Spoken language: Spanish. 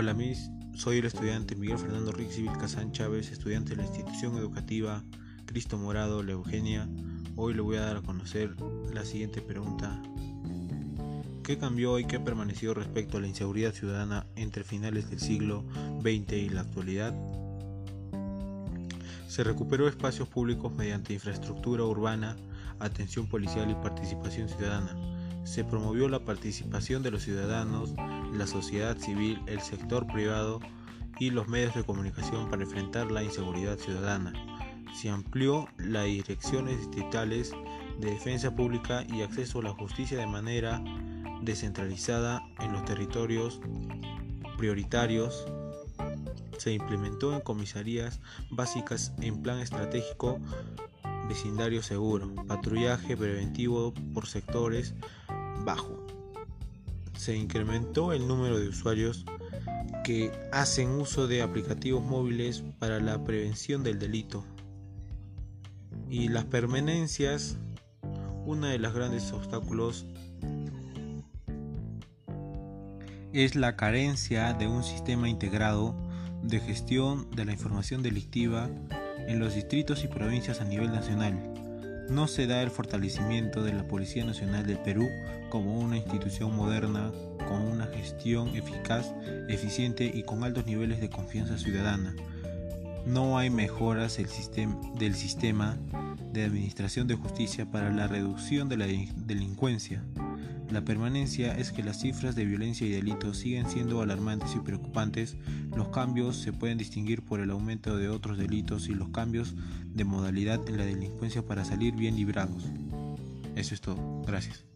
Hola Miss, soy el estudiante Miguel Fernando Rixivil Casán Chávez, estudiante de la institución educativa Cristo Morado, La Eugenia. Hoy le voy a dar a conocer la siguiente pregunta. ¿Qué cambió y qué permaneció respecto a la inseguridad ciudadana entre finales del siglo XX y la actualidad? Se recuperó espacios públicos mediante infraestructura urbana, atención policial y participación ciudadana se promovió la participación de los ciudadanos, la sociedad civil, el sector privado y los medios de comunicación para enfrentar la inseguridad ciudadana. Se amplió las direcciones distritales de defensa pública y acceso a la justicia de manera descentralizada en los territorios prioritarios. Se implementó en comisarías básicas en plan estratégico vecindario seguro, patrullaje preventivo por sectores, bajo. Se incrementó el número de usuarios que hacen uso de aplicativos móviles para la prevención del delito. Y las permanencias, uno de los grandes obstáculos es la carencia de un sistema integrado de gestión de la información delictiva en los distritos y provincias a nivel nacional no se da el fortalecimiento de la Policía Nacional del Perú como una institución moderna con una gestión eficaz, eficiente y con altos niveles de confianza ciudadana. No hay mejoras del sistema de administración de justicia para la reducción de la delincuencia. La permanencia es que las cifras de violencia y delitos siguen siendo alarmantes y preocupantes. Los cambios se pueden distinguir por el aumento de otros delitos y los cambios de modalidad en la delincuencia para salir bien librados. Eso es todo. Gracias.